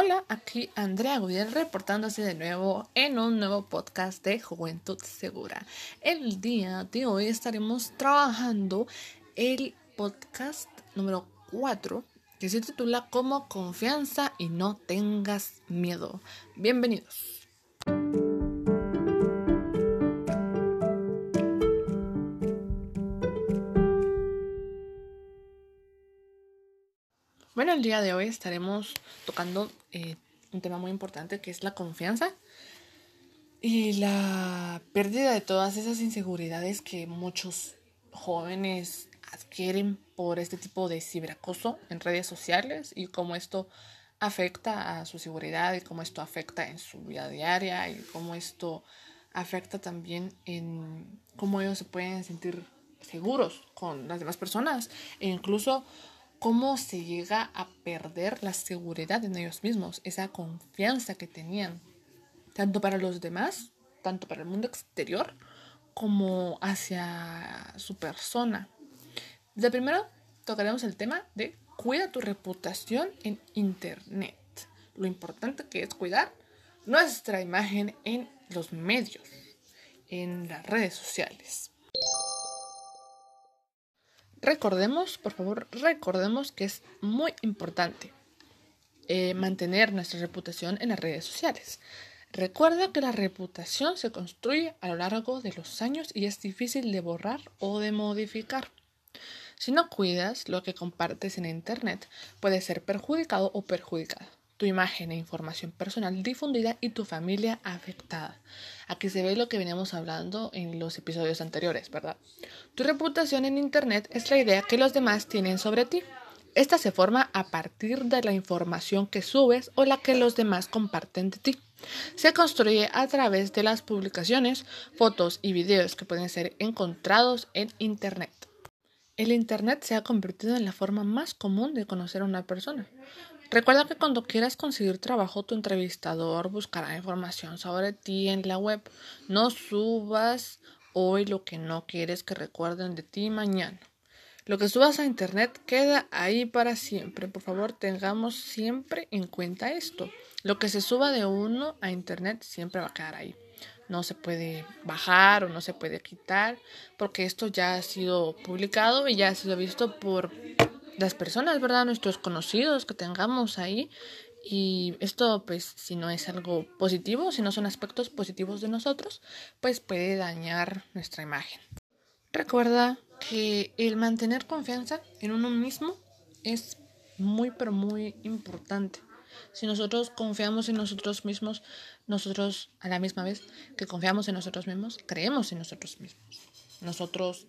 Hola, aquí Andrea Gutiérrez reportándose de nuevo en un nuevo podcast de Juventud Segura. El día de hoy estaremos trabajando el podcast número 4 que se titula Como confianza y no tengas miedo. Bienvenidos. El día de hoy estaremos tocando eh, un tema muy importante que es la confianza y la pérdida de todas esas inseguridades que muchos jóvenes adquieren por este tipo de ciberacoso en redes sociales y cómo esto afecta a su seguridad y cómo esto afecta en su vida diaria y cómo esto afecta también en cómo ellos se pueden sentir seguros con las demás personas e incluso cómo se llega a perder la seguridad en ellos mismos, esa confianza que tenían, tanto para los demás, tanto para el mundo exterior, como hacia su persona. De primero tocaremos el tema de cuida tu reputación en Internet. Lo importante que es cuidar nuestra imagen en los medios, en las redes sociales. Recordemos, por favor, recordemos que es muy importante eh, mantener nuestra reputación en las redes sociales. Recuerda que la reputación se construye a lo largo de los años y es difícil de borrar o de modificar. Si no cuidas lo que compartes en Internet, puede ser perjudicado o perjudicada tu imagen e información personal difundida y tu familia afectada. Aquí se ve lo que veníamos hablando en los episodios anteriores, ¿verdad? Tu reputación en Internet es la idea que los demás tienen sobre ti. Esta se forma a partir de la información que subes o la que los demás comparten de ti. Se construye a través de las publicaciones, fotos y videos que pueden ser encontrados en Internet. El Internet se ha convertido en la forma más común de conocer a una persona. Recuerda que cuando quieras conseguir trabajo, tu entrevistador buscará información sobre ti en la web. No subas hoy lo que no quieres que recuerden de ti mañana. Lo que subas a internet queda ahí para siempre. Por favor, tengamos siempre en cuenta esto. Lo que se suba de uno a internet siempre va a quedar ahí. No se puede bajar o no se puede quitar porque esto ya ha sido publicado y ya ha sido visto por las personas, ¿verdad? Nuestros conocidos que tengamos ahí. Y esto, pues, si no es algo positivo, si no son aspectos positivos de nosotros, pues puede dañar nuestra imagen. Recuerda que el mantener confianza en uno mismo es muy, pero muy importante. Si nosotros confiamos en nosotros mismos, nosotros a la misma vez que confiamos en nosotros mismos, creemos en nosotros mismos. Nosotros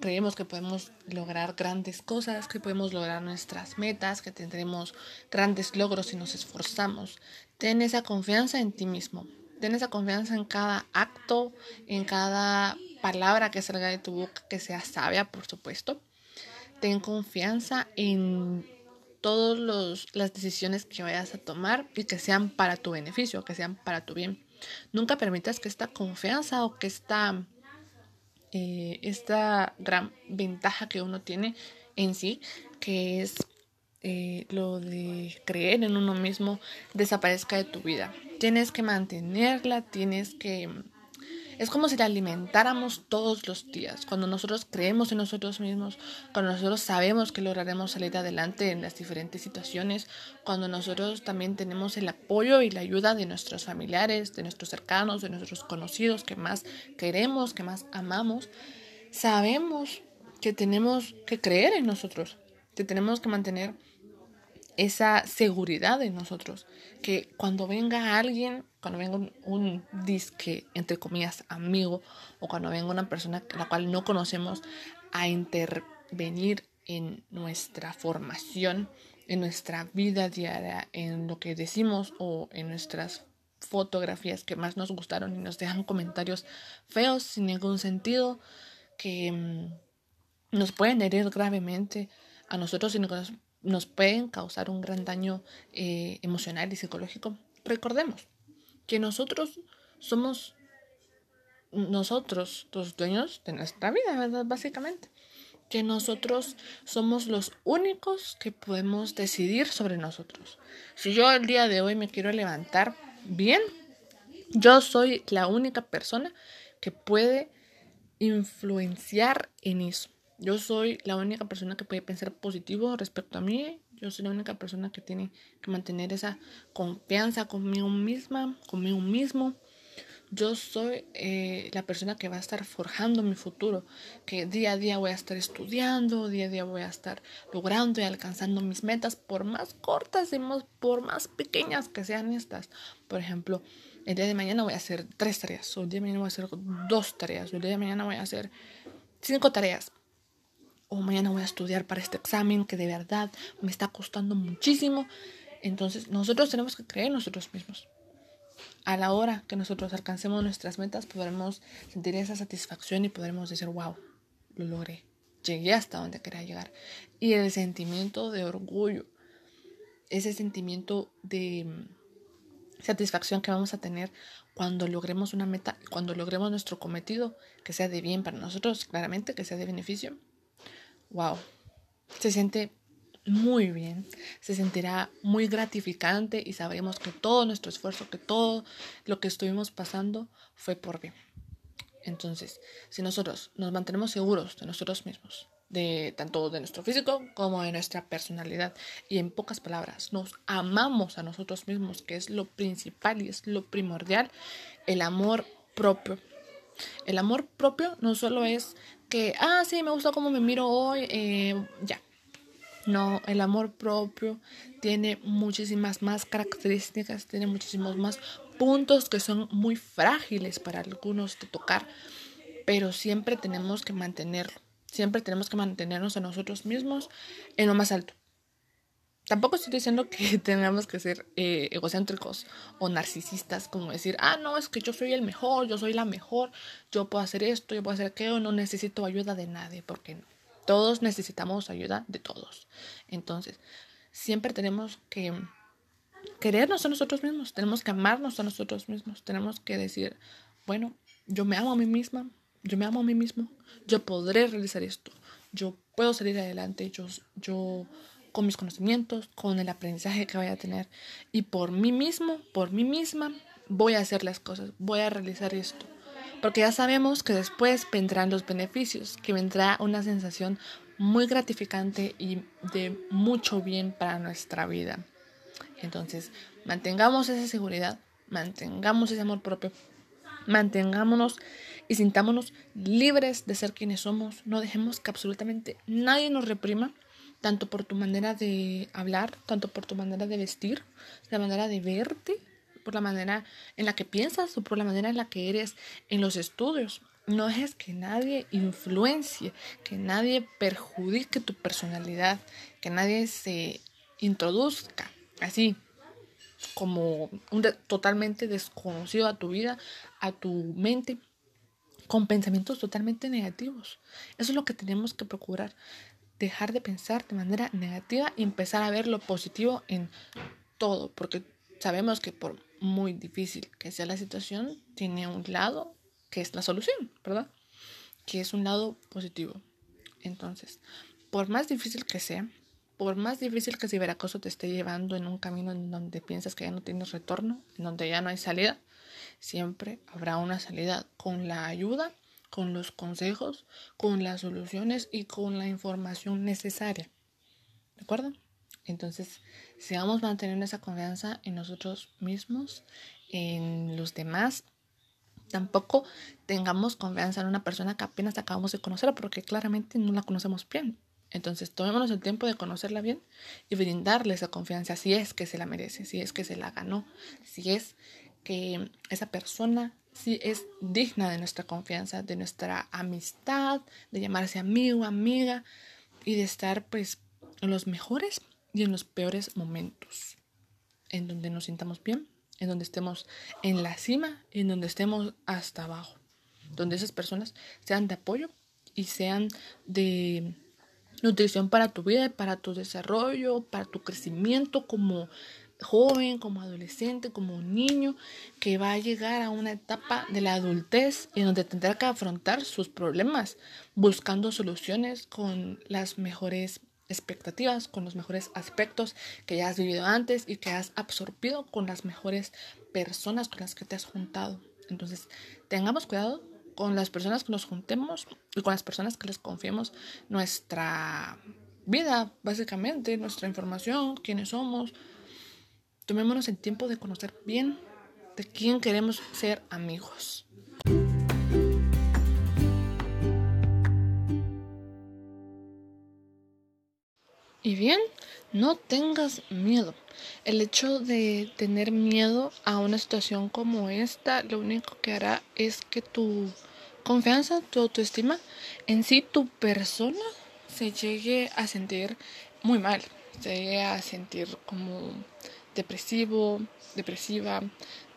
creemos que podemos lograr grandes cosas, que podemos lograr nuestras metas, que tendremos grandes logros si nos esforzamos. Ten esa confianza en ti mismo. Ten esa confianza en cada acto, en cada palabra que salga de tu boca, que sea sabia, por supuesto. Ten confianza en todas las decisiones que vayas a tomar y que sean para tu beneficio, que sean para tu bien. Nunca permitas que esta confianza o que esta eh, esta gran ventaja que uno tiene en sí, que es eh, lo de creer en uno mismo, desaparezca de tu vida. Tienes que mantenerla, tienes que es como si la alimentáramos todos los días. Cuando nosotros creemos en nosotros mismos, cuando nosotros sabemos que lograremos salir adelante en las diferentes situaciones, cuando nosotros también tenemos el apoyo y la ayuda de nuestros familiares, de nuestros cercanos, de nuestros conocidos que más queremos, que más amamos, sabemos que tenemos que creer en nosotros, que tenemos que mantener esa seguridad en nosotros, que cuando venga alguien, cuando venga un, disque, entre comillas, amigo, o cuando venga una persona a la cual no conocemos a intervenir en nuestra formación, en nuestra vida diaria, en lo que decimos o en nuestras fotografías que más nos gustaron y nos dejan comentarios feos sin ningún sentido que mm, nos pueden herir gravemente a nosotros y nos nos pueden causar un gran daño eh, emocional y psicológico. Recordemos que nosotros somos nosotros los dueños de nuestra vida, ¿verdad? Básicamente. que nosotros somos los únicos que podemos decidir sobre nosotros. Si yo el día de hoy me quiero levantar bien, yo soy la única persona que puede influenciar en eso. Yo soy la única persona que puede pensar positivo respecto a mí. Yo soy la única persona que tiene que mantener esa confianza conmigo misma, conmigo mismo yo soy eh, la persona que va a estar forjando mi futuro, que día a día voy a estar estudiando, día a día voy a estar logrando y alcanzando mis metas, por más cortas y por más pequeñas que sean estas. Por ejemplo, el día de mañana voy a hacer tres tareas, o el día de mañana voy a hacer dos tareas, o el día de mañana voy a hacer cinco tareas. O mañana voy a estudiar para este examen que de verdad me está costando muchísimo. Entonces, nosotros tenemos que creer en nosotros mismos a la hora que nosotros alcancemos nuestras metas, podremos sentir esa satisfacción y podremos decir, wow, lo logré, llegué hasta donde quería llegar. Y el sentimiento de orgullo, ese sentimiento de mm, satisfacción que vamos a tener cuando logremos una meta, cuando logremos nuestro cometido, que sea de bien para nosotros, claramente, que sea de beneficio. Wow, se siente muy bien, se sentirá muy gratificante y sabremos que todo nuestro esfuerzo, que todo lo que estuvimos pasando fue por bien. Entonces, si nosotros nos mantenemos seguros de nosotros mismos, de tanto de nuestro físico como de nuestra personalidad, y en pocas palabras, nos amamos a nosotros mismos, que es lo principal y es lo primordial, el amor propio. El amor propio no solo es que, ah, sí, me gusta cómo me miro hoy, eh, ya, no, el amor propio tiene muchísimas más características, tiene muchísimos más puntos que son muy frágiles para algunos de tocar, pero siempre tenemos que mantenerlo, siempre tenemos que mantenernos a nosotros mismos en lo más alto. Tampoco estoy diciendo que tengamos que ser eh, egocéntricos o narcisistas, como decir, ah, no, es que yo soy el mejor, yo soy la mejor, yo puedo hacer esto, yo puedo hacer aquello, no necesito ayuda de nadie, porque no. Todos necesitamos ayuda de todos. Entonces, siempre tenemos que querernos a nosotros mismos, tenemos que amarnos a nosotros mismos, tenemos que decir, bueno, yo me amo a mí misma, yo me amo a mí mismo, yo podré realizar esto, yo puedo salir adelante, yo, yo con mis conocimientos, con el aprendizaje que voy a tener y por mí mismo, por mí misma, voy a hacer las cosas, voy a realizar esto porque ya sabemos que después vendrán los beneficios, que vendrá una sensación muy gratificante y de mucho bien para nuestra vida. Entonces, mantengamos esa seguridad, mantengamos ese amor propio, mantengámonos y sintámonos libres de ser quienes somos. No dejemos que absolutamente nadie nos reprima, tanto por tu manera de hablar, tanto por tu manera de vestir, la manera de verte, por la manera en la que piensas o por la manera en la que eres en los estudios. No es que nadie influencie, que nadie perjudique tu personalidad, que nadie se introduzca así como un totalmente desconocido a tu vida, a tu mente, con pensamientos totalmente negativos. Eso es lo que tenemos que procurar, dejar de pensar de manera negativa y empezar a ver lo positivo en todo, porque sabemos que por muy difícil que sea la situación, tiene un lado que es la solución, ¿verdad? Que es un lado positivo. Entonces, por más difícil que sea, por más difícil que ciberacoso te esté llevando en un camino en donde piensas que ya no tienes retorno, en donde ya no hay salida, siempre habrá una salida con la ayuda, con los consejos, con las soluciones y con la información necesaria. ¿De acuerdo? Entonces, sigamos manteniendo esa confianza en nosotros mismos, en los demás. Tampoco tengamos confianza en una persona que apenas acabamos de conocer porque claramente no la conocemos bien. Entonces, tomémonos el tiempo de conocerla bien y brindarle esa confianza si es que se la merece, si es que se la ganó, si es que esa persona si es digna de nuestra confianza, de nuestra amistad, de llamarse amigo, amiga y de estar pues en los mejores y en los peores momentos, en donde nos sintamos bien, en donde estemos en la cima y en donde estemos hasta abajo, donde esas personas sean de apoyo y sean de nutrición para tu vida, para tu desarrollo, para tu crecimiento como joven, como adolescente, como niño que va a llegar a una etapa de la adultez en donde tendrá que afrontar sus problemas buscando soluciones con las mejores expectativas, con los mejores aspectos que ya has vivido antes y que has absorbido con las mejores personas con las que te has juntado. Entonces, tengamos cuidado con las personas que nos juntemos y con las personas que les confiemos nuestra vida, básicamente, nuestra información, quiénes somos. Tomémonos el tiempo de conocer bien de quién queremos ser amigos. Y bien, no tengas miedo. El hecho de tener miedo a una situación como esta, lo único que hará es que tu confianza, tu autoestima, en sí tu persona se llegue a sentir muy mal, se llegue a sentir como depresivo, depresiva,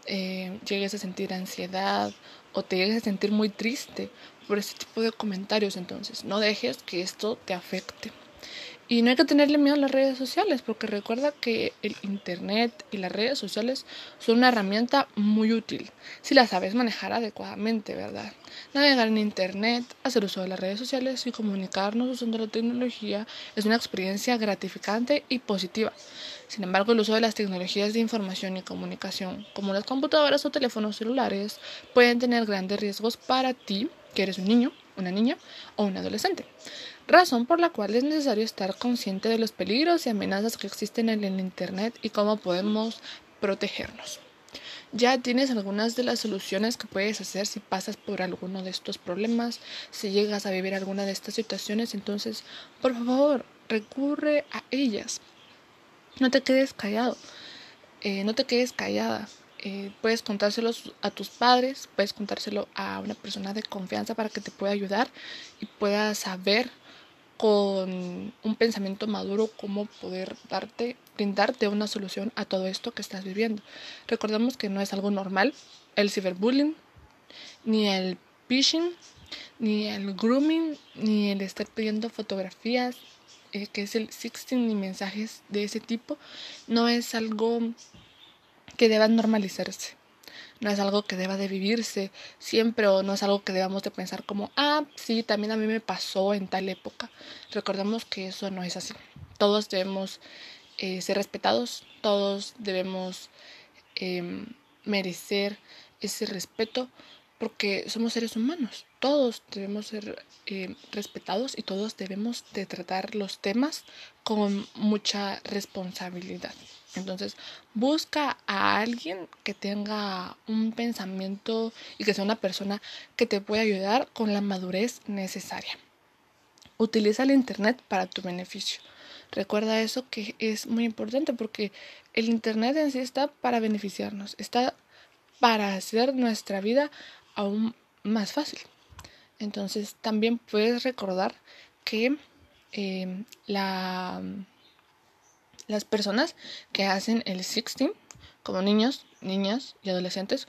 eh, llegues a sentir ansiedad o te llegues a sentir muy triste por este tipo de comentarios. Entonces, no dejes que esto te afecte. Y no hay que tenerle miedo a las redes sociales, porque recuerda que el Internet y las redes sociales son una herramienta muy útil, si la sabes manejar adecuadamente, ¿verdad? Navegar en Internet, hacer uso de las redes sociales y comunicarnos usando la tecnología es una experiencia gratificante y positiva. Sin embargo, el uso de las tecnologías de información y comunicación, como las computadoras o teléfonos celulares, pueden tener grandes riesgos para ti, que eres un niño, una niña o un adolescente razón por la cual es necesario estar consciente de los peligros y amenazas que existen en el Internet y cómo podemos protegernos. Ya tienes algunas de las soluciones que puedes hacer si pasas por alguno de estos problemas, si llegas a vivir alguna de estas situaciones, entonces, por favor, recurre a ellas. No te quedes callado, eh, no te quedes callada. Eh, puedes contárselos a tus padres, puedes contárselo a una persona de confianza para que te pueda ayudar y pueda saber con un pensamiento maduro cómo poder darte, brindarte una solución a todo esto que estás viviendo. Recordemos que no es algo normal el ciberbullying, ni el phishing, ni el grooming, ni el estar pidiendo fotografías, eh, que es el sexting, ni mensajes de ese tipo, no es algo que deba normalizarse no es algo que deba de vivirse siempre o no es algo que debamos de pensar como, ah, sí, también a mí me pasó en tal época. Recordemos que eso no es así. Todos debemos eh, ser respetados, todos debemos em, merecer ese respeto porque somos seres humanos. Todos debemos ser em, respetados y todos debemos de tratar los temas con mucha responsabilidad. Entonces, busca a alguien que tenga un pensamiento y que sea una persona que te pueda ayudar con la madurez necesaria. Utiliza el Internet para tu beneficio. Recuerda eso que es muy importante porque el Internet en sí está para beneficiarnos, está para hacer nuestra vida aún más fácil. Entonces también puedes recordar que la las personas que hacen el sexting, como niños, niñas y adolescentes,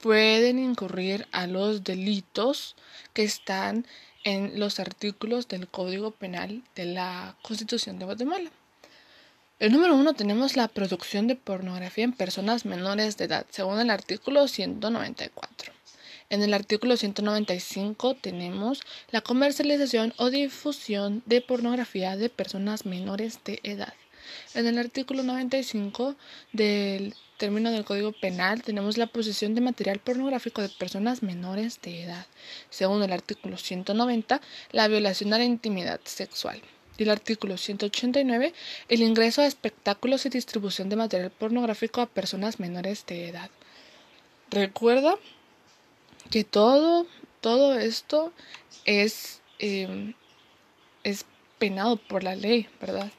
pueden incurrir a los delitos que están en los artículos del Código Penal de la Constitución de Guatemala. El número uno tenemos la producción de pornografía en personas menores de edad, según el artículo 194. En el artículo 195 tenemos la comercialización o difusión de pornografía de personas menores de edad. En el artículo 95 del término del Código Penal tenemos la posesión de material pornográfico de personas menores de edad. Según el artículo 190, la violación a la intimidad sexual. Y el artículo 189, el ingreso a espectáculos y distribución de material pornográfico a personas menores de edad. Recuerda que todo, todo esto es, eh, es penado por la ley, ¿verdad?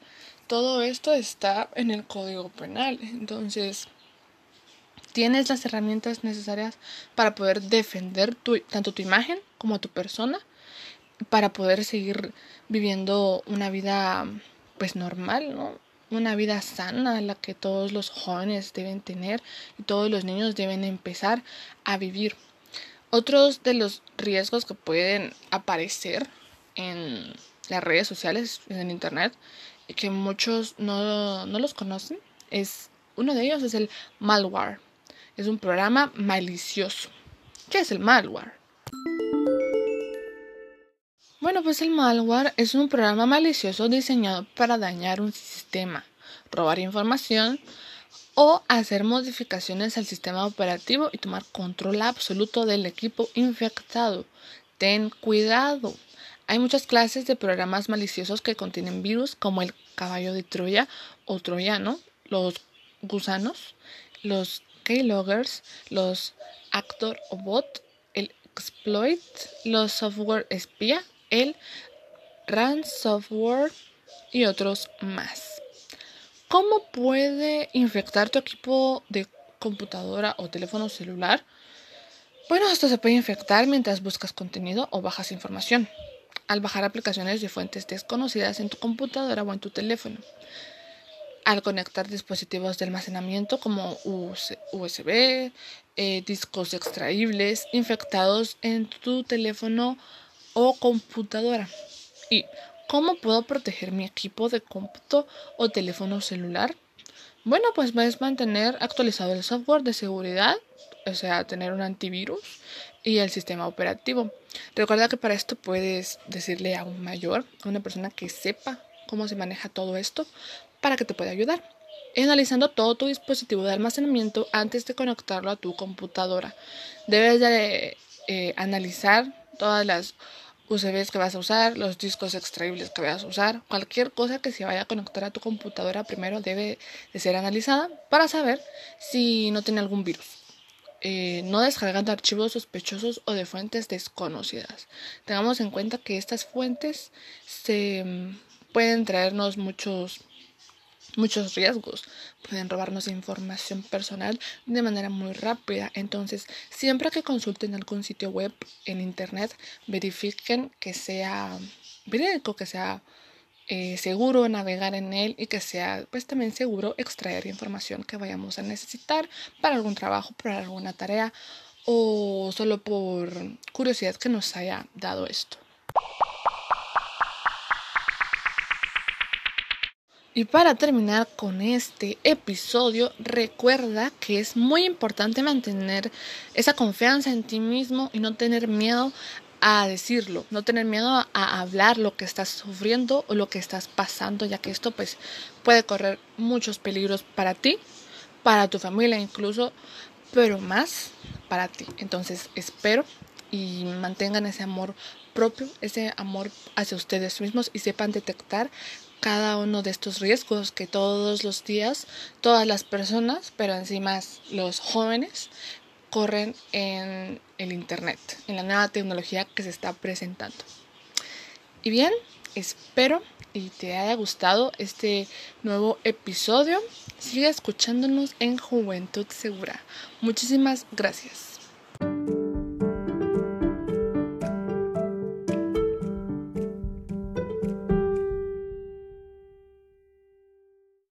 todo esto está en el Código Penal. Entonces, tienes las herramientas necesarias para poder defender tu, tanto tu imagen como tu persona, para poder seguir viviendo una vida pues normal, ¿no? Una vida sana, la que todos los jóvenes deben tener y todos los niños deben empezar a vivir. Otros de los riesgos que pueden aparecer en las redes sociales, en Internet, que muchos no, no los conocen es Uno de ellos es el malware. Es un programa malicioso. ¿Qué es el malware? Bueno, pues el malware es un programa malicioso diseñado para dañar un sistema, robar información o hacer modificaciones al sistema operativo y tomar control absoluto del equipo infectado. Ten cuidado. Hay muchas clases de programas maliciosos que contienen virus como el caballo de Troya o troyano, los gusanos, los keyloggers, los actor o bot, el exploit, los software espía, el ransomware y otros más. ¿Cómo puede infectar tu equipo de computadora o teléfono celular? Bueno, esto se puede infectar mientras buscas contenido o bajas información al bajar aplicaciones de fuentes desconocidas en tu computadora o en tu teléfono, al conectar dispositivos de almacenamiento como USB, eh, discos extraíbles infectados en tu teléfono o computadora. ¿Y cómo puedo proteger mi equipo de cómputo o teléfono celular? Bueno, pues puedes mantener actualizado el software de seguridad, o sea, tener un antivirus y el sistema operativo. Recuerda que para esto puedes decirle a un mayor, a una persona que sepa cómo se maneja todo esto, para que te pueda ayudar. Analizando todo tu dispositivo de almacenamiento antes de conectarlo a tu computadora. Debes de eh, analizar todas las USBs que vas a usar, los discos extraíbles que vas a usar, cualquier cosa que se vaya a conectar a tu computadora primero debe de ser analizada para saber si no tiene algún virus. Eh, no descargando archivos sospechosos o de fuentes desconocidas. Tengamos en cuenta que estas fuentes se mm, pueden traernos muchos muchos riesgos. Pueden robarnos información personal de manera muy rápida. Entonces, siempre que consulten algún sitio web en internet, verifiquen que sea verídico, que sea eh, seguro navegar en él y que sea pues también seguro extraer información que vayamos a necesitar para algún trabajo, para alguna tarea o solo por curiosidad que nos haya dado esto. Y para terminar con este episodio, recuerda que es muy importante mantener esa confianza en ti mismo y no tener miedo a decirlo, no tener miedo a hablar lo que estás sufriendo o lo que estás pasando, ya que esto pues puede correr muchos peligros para ti, para tu familia incluso, pero más para ti. Entonces espero y mantengan ese amor propio, ese amor hacia ustedes mismos y sepan detectar cada uno de estos riesgos que todos los días todas las personas, pero encima los jóvenes, corren en el Internet, en la nueva tecnología que se está presentando. Y bien, espero y te haya gustado este nuevo episodio. Sigue escuchándonos en Juventud Segura. Muchísimas gracias.